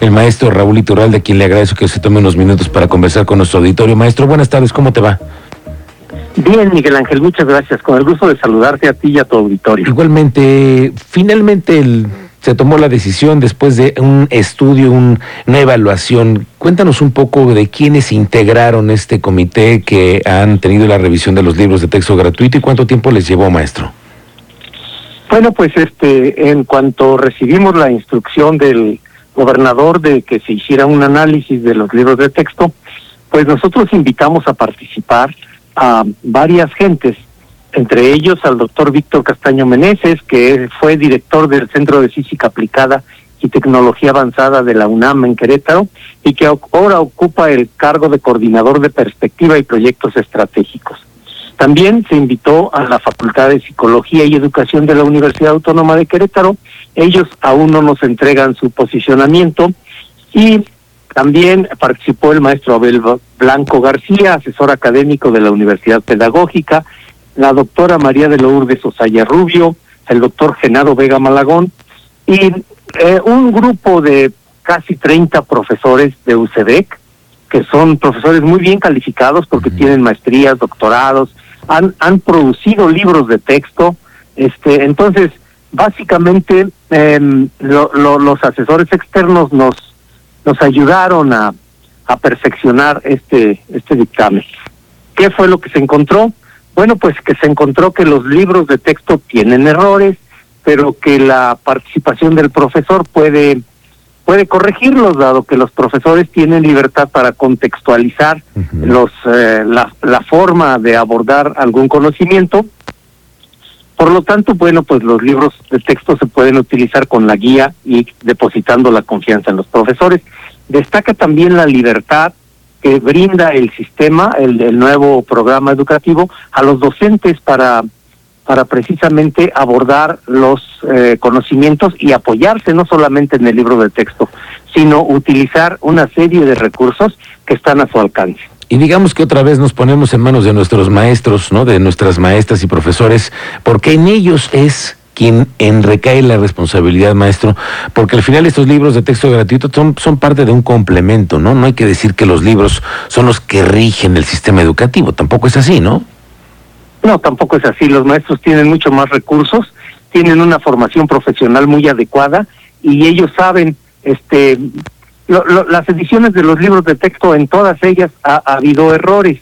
el maestro Raúl Iturralde, a quien le agradezco que se tome unos minutos para conversar con nuestro auditorio. Maestro, buenas tardes, ¿cómo te va? Bien, Miguel Ángel, muchas gracias. Con el gusto de saludarte a ti y a tu auditorio. Igualmente, finalmente el se tomó la decisión después de un estudio, una evaluación. Cuéntanos un poco de quiénes integraron este comité que han tenido la revisión de los libros de texto gratuito y cuánto tiempo les llevó, maestro. Bueno, pues este, en cuanto recibimos la instrucción del gobernador de que se hiciera un análisis de los libros de texto, pues nosotros invitamos a participar a varias gentes entre ellos al doctor Víctor Castaño Meneses, que fue director del Centro de Física Aplicada y Tecnología Avanzada de la UNAM en Querétaro y que ahora ocupa el cargo de coordinador de perspectiva y proyectos estratégicos. También se invitó a la Facultad de Psicología y Educación de la Universidad Autónoma de Querétaro. Ellos aún no nos entregan su posicionamiento y también participó el maestro Abel Blanco García, asesor académico de la Universidad Pedagógica, la doctora María de Lourdes Osaya Rubio, el doctor Genaro Vega Malagón y eh, un grupo de casi 30 profesores de UCEDEC, que son profesores muy bien calificados porque tienen maestrías, doctorados, han, han producido libros de texto. este Entonces, básicamente, em, los asesores externos nos, nos ayudaron a, a perfeccionar este, este dictamen. ¿Qué fue lo que se encontró? Bueno, pues que se encontró que los libros de texto tienen errores, pero que la participación del profesor puede puede corregirlos dado que los profesores tienen libertad para contextualizar los eh, la, la forma de abordar algún conocimiento por lo tanto, bueno, pues los libros de texto se pueden utilizar con la guía y depositando la confianza en los profesores. Destaca también la libertad que brinda el sistema, el, nuevo programa educativo, a los docentes para, para precisamente abordar los eh, conocimientos y apoyarse no solamente en el libro de texto, sino utilizar una serie de recursos que están a su alcance. Y digamos que otra vez nos ponemos en manos de nuestros maestros, ¿no? De nuestras maestras y profesores, porque en ellos es quien en recae la responsabilidad, maestro, porque al final estos libros de texto gratuito son, son parte de un complemento, ¿no? No hay que decir que los libros son los que rigen el sistema educativo, tampoco es así, ¿no? No, tampoco es así. Los maestros tienen mucho más recursos, tienen una formación profesional muy adecuada y ellos saben, este, las ediciones de los libros de texto en todas ellas ha habido errores,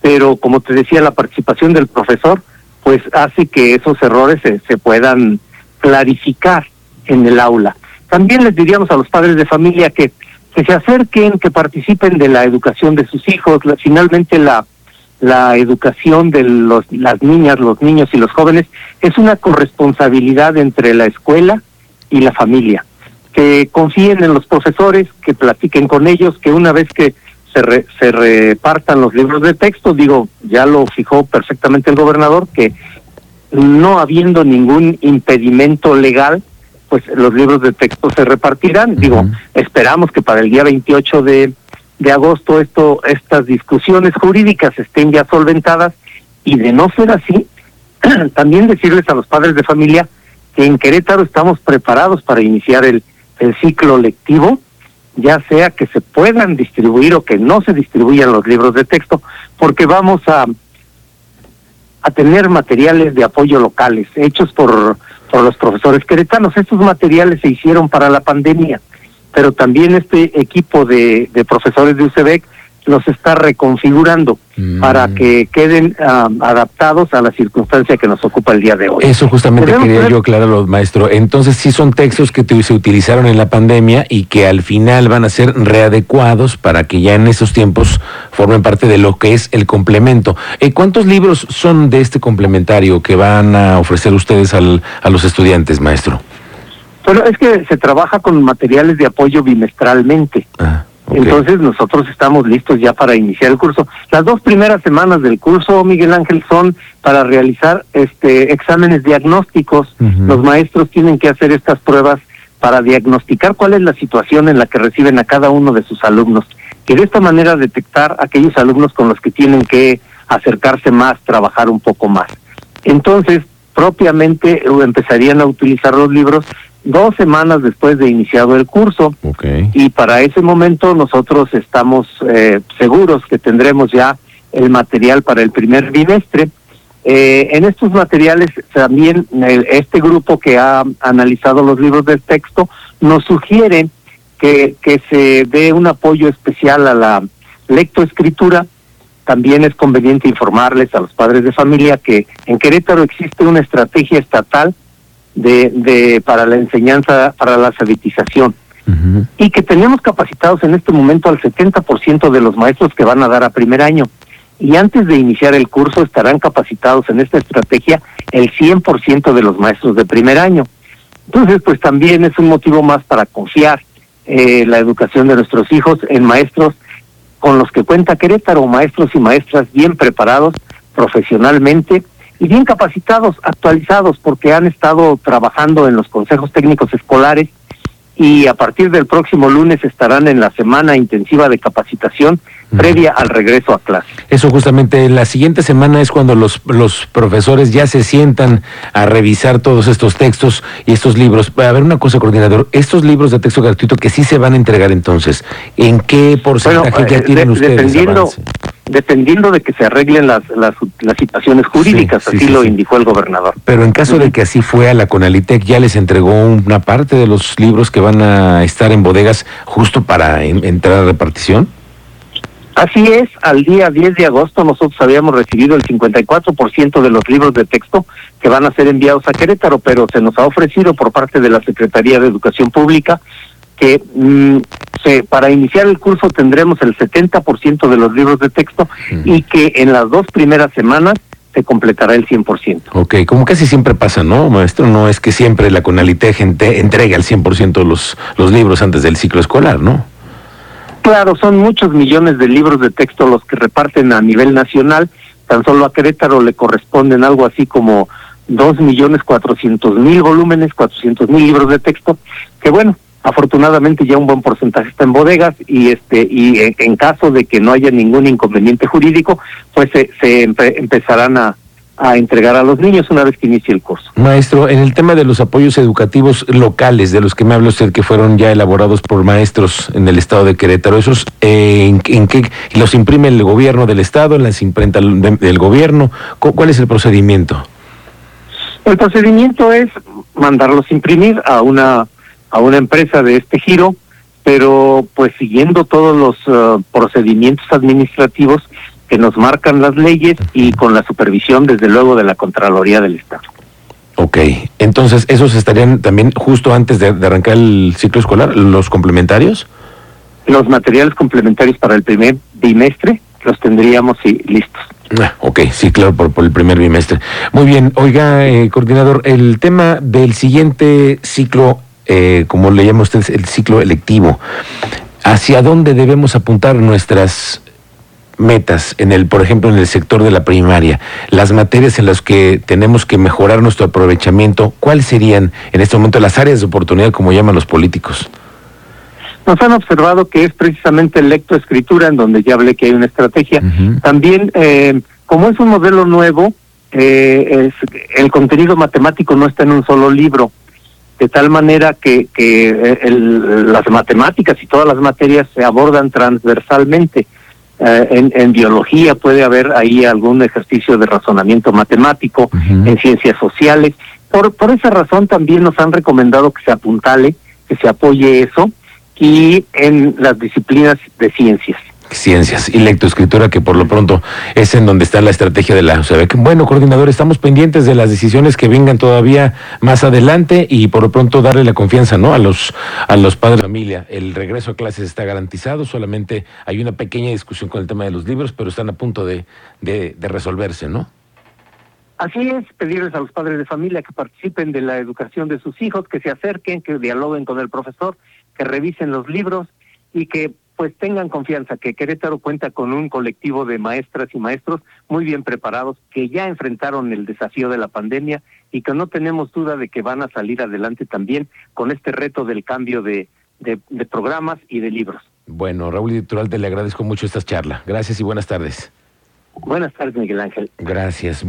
pero como te decía, la participación del profesor pues hace que esos errores se, puedan clarificar en el aula. También les diríamos a los padres de familia que, que se acerquen, que participen de la educación de sus hijos. finalmente la, la educación de los, las niñas, los niños y los jóvenes es una corresponsabilidad entre la escuela y la familia. Que confíen en los profesores, que platiquen con ellos, que una vez que se, se repartan los libros de texto. Digo, ya lo fijó perfectamente el gobernador, que no habiendo ningún impedimento legal, pues los libros de texto se repartirán. Digo, esperamos que para el día 28 de, de agosto esto, estas discusiones jurídicas estén ya solventadas y de no ser así, también decirles a los padres de familia que en Querétaro estamos preparados para iniciar el, el ciclo lectivo ya sea que se puedan distribuir o que no se distribuyan los libros de texto, porque vamos a, a tener materiales de apoyo locales hechos por, por los profesores queretanos. Estos materiales se hicieron para la pandemia, pero también este equipo de, de profesores de UCEBEC los está reconfigurando para mm. que queden adaptados a la circunstancia que nos ocupa el día de hoy. Eso justamente quería yo aclararlo, maestro. Entonces sí son textos que se utilizaron en la pandemia y que al final van a ser readecuados para que ya en esos tiempos formen parte de lo que es el complemento. Eh, ¿Cuántos libros son de este complementario que van a ofrecer ustedes al, a los estudiantes, maestro? Bueno, es que se trabaja con materiales de apoyo bimestralmente. Ah. Entonces nosotros estamos listos ya para iniciar el curso. Las dos primeras semanas del curso, Miguel Ángel, son para realizar este exámenes diagnósticos. Los maestros tienen que hacer estas pruebas para diagnosticar cuál es la situación en la que reciben a cada uno de sus alumnos y de esta manera detectar aquellos alumnos con los que tienen que acercarse más, trabajar un poco más. Entonces, propiamente empezarían a utilizar los libros dos semanas después de iniciado el curso. Y para ese momento nosotros estamos eh, seguros que tendremos ya el material para el primer bimestre. Eh, en estos materiales también este grupo que ha analizado los libros de texto nos sugiere que, que se dé un apoyo especial a la lectoescritura. También es conveniente informarles a los padres de familia que en Querétaro existe una estrategia estatal de, de para la enseñanza, para la alfabetización. Y que tenemos capacitados en este momento al 70% de los maestros que van a dar a primer año. Y antes de iniciar el curso estarán capacitados en esta estrategia el 100% de los maestros de primer año. Entonces, pues también es un motivo más para confiar eh, la educación de nuestros hijos en maestros con los que cuenta Querétaro, maestros y maestras bien preparados profesionalmente y bien capacitados, actualizados, porque han estado trabajando en los consejos técnicos escolares y a partir del próximo lunes estarán en la semana intensiva de capacitación previa al regreso a clase. Eso justamente, la siguiente semana es cuando los, los profesores ya se sientan a revisar todos estos textos y estos libros. A ver, una cosa, coordinador, estos libros de texto gratuito que sí se van a entregar entonces, ¿en qué porcentaje ya eh, tienen ustedes? Dependiendo, dependiendo de que se arreglen las, las, situaciones jurídicas, así lo indicó el gobernador. Pero en caso de que así fue a la Conalitec, ¿ya les entregó una parte de los libros que van a estar en bodegas justo para entrar a repartición? Así es, al día 10 de agosto nosotros habíamos recibido el 54% de los libros de texto que van a ser enviados a Querétaro, pero se nos ha ofrecido por parte de la Secretaría de Educación Pública que mm, se, para iniciar el curso tendremos el 70% de los libros de texto y que en las dos primeras semanas se completará el 100%. Ok, como casi siempre pasa, ¿no, maestro? No es que siempre la Conalitec entregue al 100% los, los libros antes del ciclo escolar, ¿no? Claro, son muchos millones de libros de texto los que reparten a nivel nacional. Tan solo a Querétaro le corresponden algo así como dos millones cuatrocientos mil volúmenes, cuatrocientos mil libros de texto, que bueno, afortunadamente ya un buen porcentaje está en bodegas y este y en, caso de que no haya ningún inconveniente jurídico, pues se, se empezarán a, a entregar a los niños una vez que inicie el curso. Maestro, en el tema de los apoyos educativos locales, de los que me habla usted, que fueron ya elaborados por maestros en el estado de Querétaro, ¿esos eh, en, qué los imprime el gobierno del estado, en las imprenta del gobierno? ¿Cuál es el procedimiento? El procedimiento es mandarlos imprimir a una, a una empresa de este giro, pero pues siguiendo todos los eh, procedimientos administrativos que nos marcan las leyes y con la supervisión, desde luego, de la Contraloría del Estado. Ok, entonces, ¿esos estarían también justo antes de, arrancar el ciclo escolar, los complementarios? Los materiales complementarios para el primer bimestre los tendríamos listos. Ah, ok, sí, claro, por, el primer bimestre. Muy bien, oiga, eh, coordinador, el tema del siguiente ciclo, eh, como le llama usted, el ciclo electivo, ¿hacia dónde debemos apuntar nuestras metas en el, por ejemplo, en el sector de la primaria, las materias en las que tenemos que mejorar nuestro aprovechamiento, ¿cuáles serían en este momento las áreas de oportunidad, como llaman los políticos? Nos han observado que es precisamente lectoescritura, en donde ya hablé que hay una estrategia. También, eh, como es un modelo nuevo, eh, el contenido matemático no está en un solo libro, de tal manera que, que eh, las matemáticas y todas las materias se abordan transversalmente. Eh, en, biología puede haber ahí algún ejercicio de razonamiento matemático, en ciencias sociales. Por, por esa razón también nos han recomendado que se apuntale, que se apoye eso, y en las disciplinas de ciencias ciencias y lectoescritura, que por lo pronto es en donde está la estrategia de la o Bueno, coordinador, estamos pendientes de las decisiones que vengan todavía más adelante y por lo pronto darle la confianza ¿no? a, los, a los padres de familia. El regreso a clases está garantizado, solamente hay una pequeña discusión con el tema de los libros, pero están a punto de, de resolverse, ¿no? Así es, pedirles a los padres de familia que participen de la educación de sus hijos, que se acerquen, que dialoguen con el profesor, que revisen los libros y que pues tengan confianza que Querétaro cuenta con un colectivo de maestras y maestros muy bien preparados que ya enfrentaron el desafío de la pandemia y que no tenemos duda de que van a salir adelante también con este reto del cambio de, de, programas y de libros. Bueno, Raúl te le agradezco mucho esta charla. Gracias y buenas tardes. Buenas tardes, Miguel Ángel. Gracias.